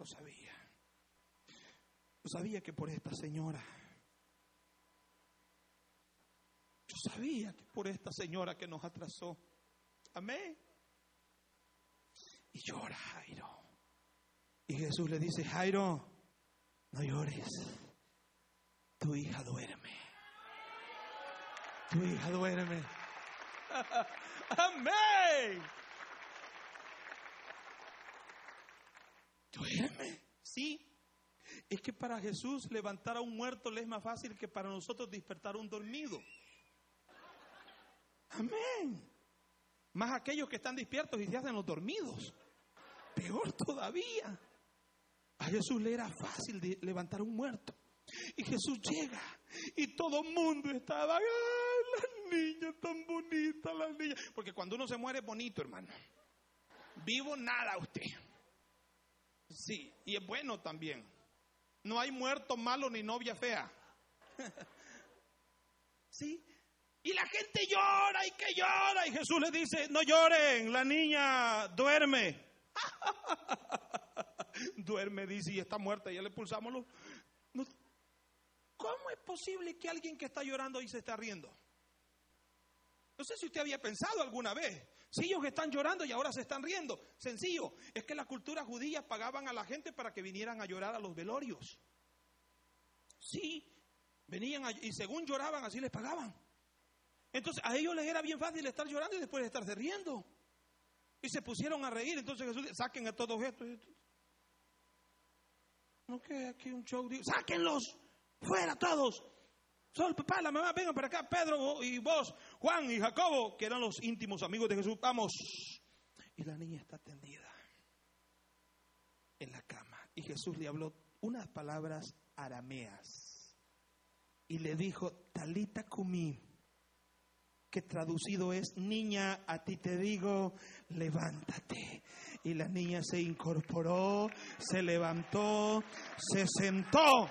Lo sabía. Lo sabía que por esta señora. Yo sabía que por esta señora que nos atrasó. Amén. Y llora Jairo. Y Jesús le dice, Jairo, no llores. Tu hija duerme. Tu hija duerme. <laughs> Amén. Duerme. Sí. Es que para Jesús levantar a un muerto le es más fácil que para nosotros despertar a un dormido. Amén. Más aquellos que están despiertos y se hacen los dormidos. Peor todavía. A Jesús le era fácil levantar a un muerto. Y Jesús llega y todo el mundo estaba, ay, la niña tan bonita, la niña. Porque cuando uno se muere es bonito, hermano. Vivo nada usted. Sí, y es bueno también. No hay muerto malo ni novia fea. <laughs> sí. Y la gente llora y que llora. Y Jesús le dice, no lloren, la niña duerme. <laughs> duerme, dice, y está muerta. Ya le pulsamos los... ¿Cómo es posible que alguien que está llorando y se está riendo? No sé si usted había pensado alguna vez. Si ellos están llorando y ahora se están riendo. Sencillo, es que la cultura judía pagaban a la gente para que vinieran a llorar a los velorios. Sí, venían y según lloraban, así les pagaban. Entonces a ellos les era bien fácil estar llorando y después estarse riendo. Y se pusieron a reír. Entonces Jesús dice, saquen a todos estos. No que aquí un show. Sáquenlos, fuera todos. Solo el papá, la mamá, vengan para acá, Pedro y vos, Juan y Jacobo, que eran los íntimos amigos de Jesús. Vamos. Y la niña está tendida en la cama. Y Jesús le habló unas palabras arameas. Y le dijo, Talita Kumi, que traducido es, niña, a ti te digo, levántate. Y la niña se incorporó, se levantó, se sentó.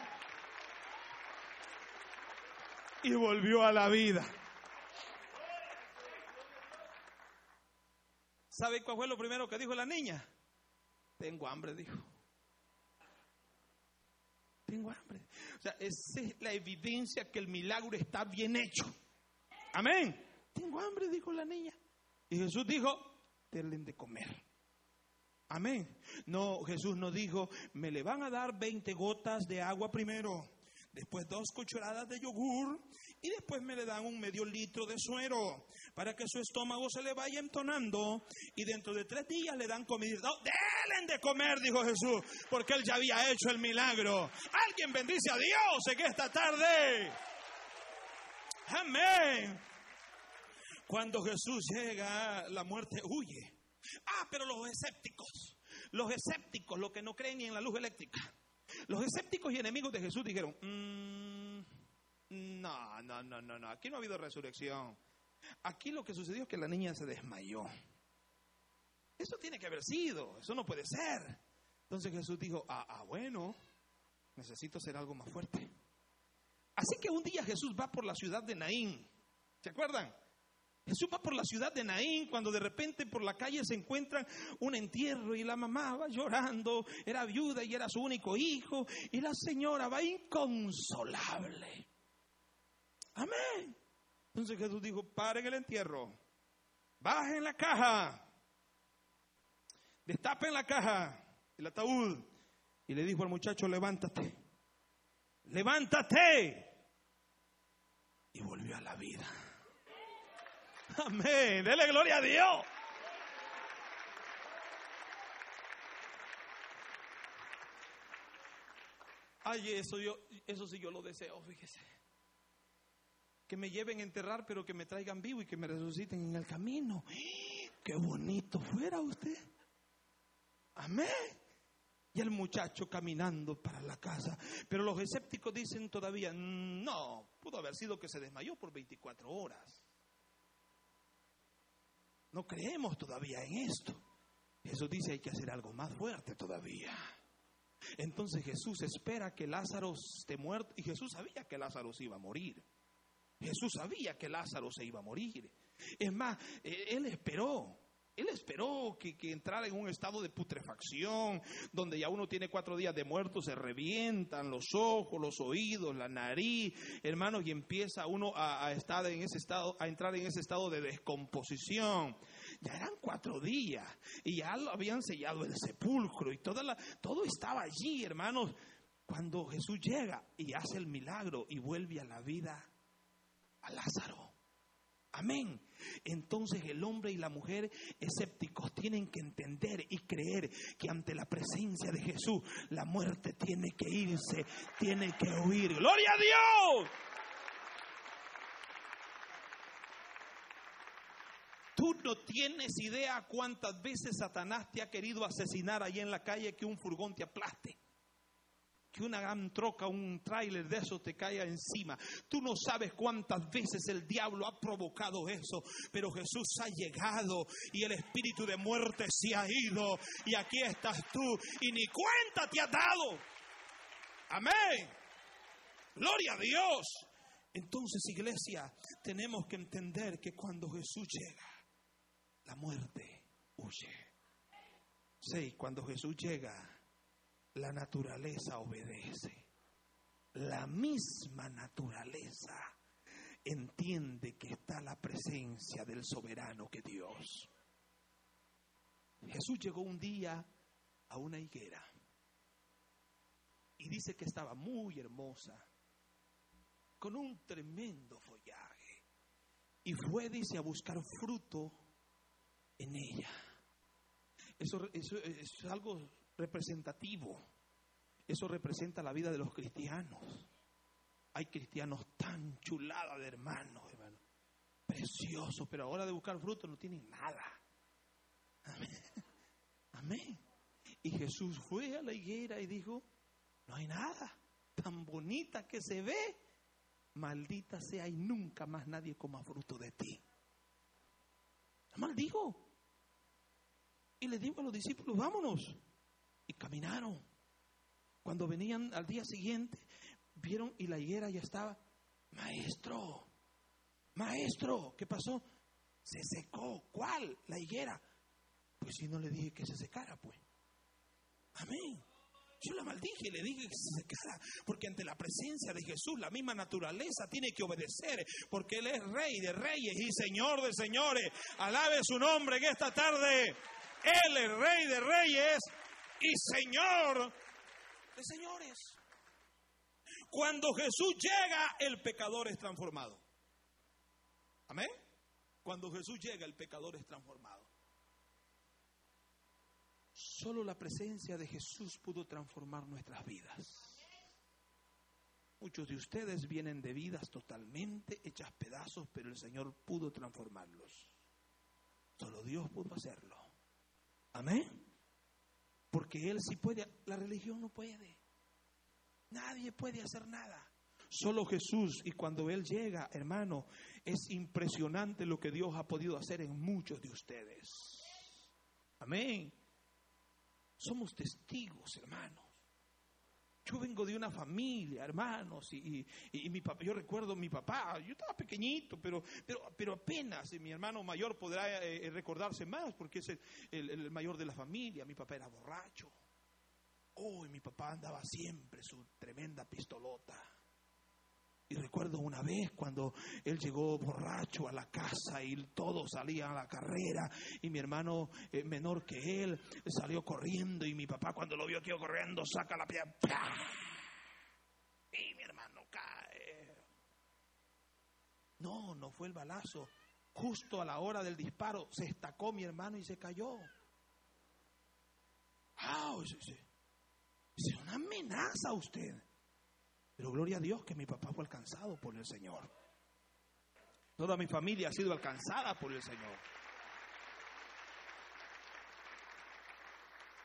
Y volvió a la vida. ¿Sabe cuál fue lo primero que dijo la niña? Tengo hambre, dijo. Tengo hambre. O sea, esa es la evidencia que el milagro está bien hecho. Amén. Tengo hambre, dijo la niña. Y Jesús dijo, denle de comer. Amén. No, Jesús no dijo, me le van a dar 20 gotas de agua primero, después dos cucharadas de yogur y después me le dan un medio litro de suero para que su estómago se le vaya entonando y dentro de tres días le dan comida. Denle de comer, dijo Jesús, porque él ya había hecho el milagro. Alguien bendice a Dios en esta tarde. Amén. Cuando Jesús llega, la muerte huye. Ah, pero los escépticos, los escépticos, los que no creen ni en la luz eléctrica, los escépticos y enemigos de Jesús dijeron, mm, no, no, no, no, no, aquí no ha habido resurrección. Aquí lo que sucedió es que la niña se desmayó. Eso tiene que haber sido, eso no puede ser. Entonces Jesús dijo, ah, ah bueno, necesito hacer algo más fuerte. Así que un día Jesús va por la ciudad de Naín. ¿Se acuerdan? Jesús va por la ciudad de Naín cuando de repente por la calle se encuentran un entierro y la mamá va llorando, era viuda y era su único hijo y la señora va inconsolable. Amén. Entonces Jesús dijo, paren el entierro, bajen la caja, destapen la caja, el ataúd y le dijo al muchacho, levántate, levántate. Y volvió a la vida. Amén. Dele gloria a Dios. Ay, eso yo, eso sí yo lo deseo, fíjese. Que me lleven a enterrar, pero que me traigan vivo y que me resuciten en el camino. <gasps> Qué bonito fuera usted. Amén. Y el muchacho caminando para la casa. Pero los escépticos dicen todavía, no, pudo haber sido que se desmayó por 24 horas. No creemos todavía en esto. Jesús dice hay que hacer algo más fuerte todavía. Entonces Jesús espera que Lázaro esté muerto y Jesús sabía que Lázaro se iba a morir. Jesús sabía que Lázaro se iba a morir. Es más, eh, él esperó. Él esperó que, entrara en un estado de putrefacción, donde ya uno tiene cuatro días de muerto, se revientan los ojos, los oídos, la nariz, hermanos, y empieza uno a, estar en ese estado, a entrar en ese estado de descomposición. Ya eran cuatro días y ya lo habían sellado el sepulcro y toda la, todo estaba allí, hermanos. Cuando Jesús llega y hace el milagro y vuelve a la vida a Lázaro. Amén. Entonces el hombre y la mujer escépticos tienen que entender y creer que ante la presencia de Jesús la muerte tiene que irse, tiene que huir. Gloria a Dios. Tú no tienes idea cuántas veces Satanás te ha querido asesinar ahí en la calle que un furgón te aplaste que una gran troca, un tráiler de eso te caiga encima. Tú no sabes cuántas veces el diablo ha provocado eso, pero Jesús ha llegado y el espíritu de muerte se ha ido y aquí estás tú y ni cuenta te ha dado. Amén. Gloria a Dios. Entonces, iglesia, tenemos que entender que cuando Jesús llega, la muerte huye. Sí, cuando Jesús llega, la naturaleza obedece. La misma naturaleza entiende que está la presencia del soberano que Dios. Jesús llegó un día a una higuera y dice que estaba muy hermosa, con un tremendo follaje. Y fue, dice, a buscar fruto en ella. Eso, eso es algo representativo. Eso representa la vida de los cristianos. Hay cristianos tan chulados de hermanos, hermano. Preciosos, pero ahora de buscar fruto no tienen nada. Amén. <laughs> Amén. Y Jesús fue a la higuera y dijo, no hay nada tan bonita que se ve. Maldita sea y nunca más nadie coma fruto de ti. Maldijo. Y le dijo a los discípulos, vámonos y caminaron. Cuando venían al día siguiente, vieron y la higuera ya estaba Maestro, maestro, ¿qué pasó? Se secó. ¿Cuál? La higuera. Pues si no le dije que se secara, pues. Amén. Yo la maldije y le dije que se secara, porque ante la presencia de Jesús la misma naturaleza tiene que obedecer, porque Él es Rey de Reyes y Señor de Señores. Alabe su nombre en esta tarde. Él es Rey de Reyes y Señor Señores. Cuando Jesús llega, el pecador es transformado. Amén. Cuando Jesús llega, el pecador es transformado. Solo la presencia de Jesús pudo transformar nuestras vidas. Muchos de ustedes vienen de vidas totalmente hechas pedazos, pero el Señor pudo transformarlos. Solo Dios pudo hacerlo. Amén. Porque Él sí puede, la religión no puede. Nadie puede hacer nada. Solo Jesús. Y cuando Él llega, hermano, es impresionante lo que Dios ha podido hacer en muchos de ustedes. Amén. Somos testigos, hermanos. Yo vengo de una familia, hermanos, y, mi papá, yo recuerdo mi papá, yo estaba pequeñito, pero, pero, pero apenas, mi hermano mayor podrá eh, eh, recordarse más, porque es el, mayor de la familia, mi papá era borracho. Oh, y mi papá andaba siempre su tremenda pistolota. Y recuerdo una vez cuando él llegó borracho a la casa y todos salían a la carrera y mi hermano eh, menor que él salió corriendo y mi papá cuando lo vio que corriendo saca la piedra y mi hermano cae. No, no fue el balazo. Justo a la hora del disparo se estacó mi hermano y se cayó. Ah, es una amenaza a usted. Pero gloria a Dios que mi papá fue alcanzado por el Señor. Toda mi familia ha sido alcanzada por el Señor.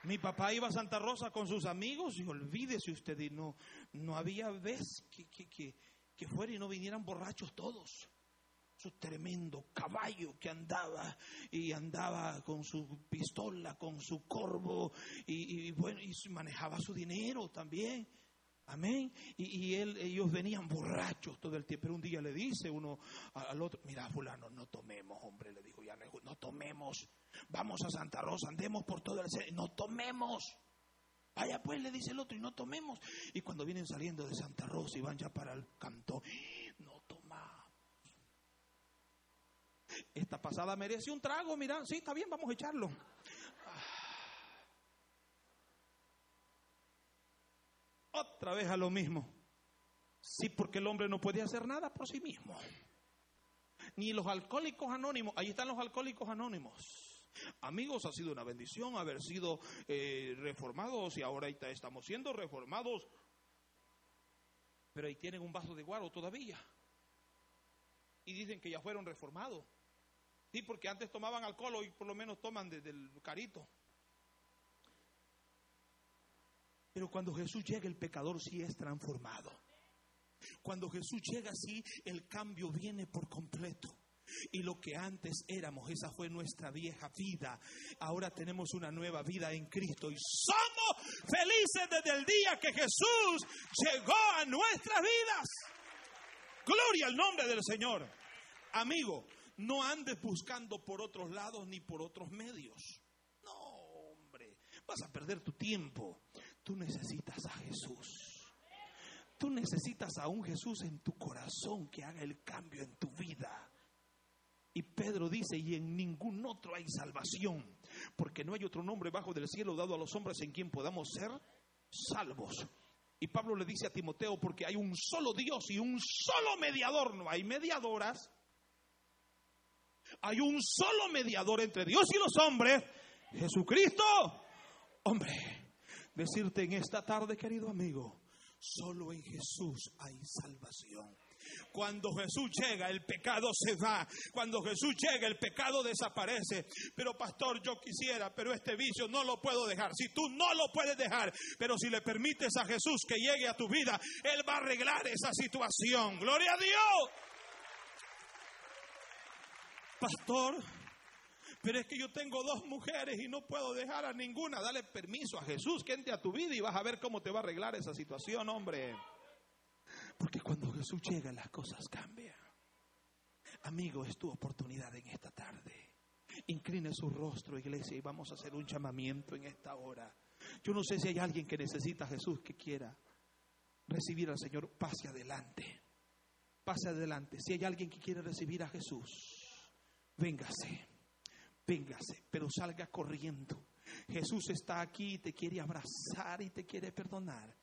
Mi papá iba a Santa Rosa con sus amigos y olvídese usted, y no, no había vez que, que, que, fuera y no vinieran borrachos todos. Su tremendo caballo que andaba y andaba con su pistola, con su corvo y bueno, y manejaba su dinero también. Amén. Y, él, ellos venían borrachos todo el tiempo. Pero un día le dice uno al otro, mira fulano, no tomemos, hombre, le dijo ya, no tomemos. Vamos a Santa Rosa, andemos por todo el... No tomemos. Vaya pues, le dice el otro, y no tomemos. Y cuando vienen saliendo de Santa Rosa y van ya para el canto, no tomamos. Esta pasada merece un trago, mira, sí, está bien, vamos a echarlo. Otra vez a lo mismo. Sí, porque el hombre no puede hacer nada por sí mismo. Ni los alcohólicos anónimos, ahí están los alcohólicos anónimos. Amigos, ha sido una bendición haber sido eh, reformados y ahora estamos siendo reformados. Pero ahí tienen un vaso de guaro todavía. Y dicen que ya fueron reformados. Sí, porque antes tomaban alcohol y por lo menos toman desde el carito. Pero cuando Jesús llega, el pecador sí es transformado. Cuando Jesús llega, sí, el cambio viene por completo. Y lo que antes éramos, esa fue nuestra vieja vida. Ahora tenemos una nueva vida en Cristo y somos felices desde el día que Jesús llegó a nuestras vidas. Gloria al nombre del Señor. Amigo, no andes buscando por otros lados ni por otros medios. No, hombre, vas a perder tu tiempo. Tú necesitas a Jesús. Tú necesitas a un Jesús en tu corazón que haga el cambio en tu vida. Y Pedro dice, y en ningún otro hay salvación, porque no hay otro nombre bajo del cielo dado a los hombres en quien podamos ser salvos. Y Pablo le dice a Timoteo, porque hay un solo Dios y un solo mediador, no hay mediadoras. Hay un solo mediador entre Dios y los hombres, Jesucristo, hombre decirte en esta tarde, querido amigo, solo en Jesús hay salvación. Cuando Jesús llega, el pecado se va. Cuando Jesús llega, el pecado desaparece. Pero pastor, yo quisiera, pero este vicio no lo puedo dejar. Si tú no lo puedes dejar, pero si le permites a Jesús que llegue a tu vida, Él va a arreglar esa situación. Gloria a Dios. Pastor, pero es que yo tengo dos mujeres y no puedo dejar a ninguna. Dale permiso a Jesús que entre a tu vida y vas a ver cómo te va a arreglar esa situación, hombre. Porque cuando Jesús llega las cosas cambian. Amigo, es tu oportunidad en esta tarde. Incline su rostro, iglesia, y vamos a hacer un llamamiento en esta hora. Yo no sé si hay alguien que necesita a Jesús que quiera recibir al Señor. Pase adelante. Pase adelante. Si hay alguien que quiere recibir a Jesús, véngase. Véngase, pero salga corriendo. Jesús está aquí y te quiere abrazar y te quiere perdonar.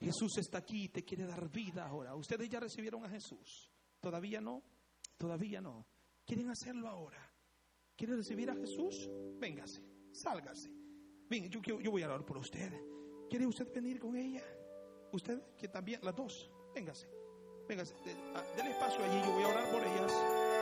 Jesús está aquí y te quiere dar vida ahora. Ustedes ya recibieron a Jesús. ¿Todavía no? Todavía no. ¿Quieren hacerlo ahora? ¿Quieren recibir a Jesús? Véngase, sálgase. Ven, yo, yo voy a orar por usted. ¿Quiere usted venir con ella? Usted, que también, las dos. Véngase, véngase. Denle espacio allí, yo voy a orar por ellas.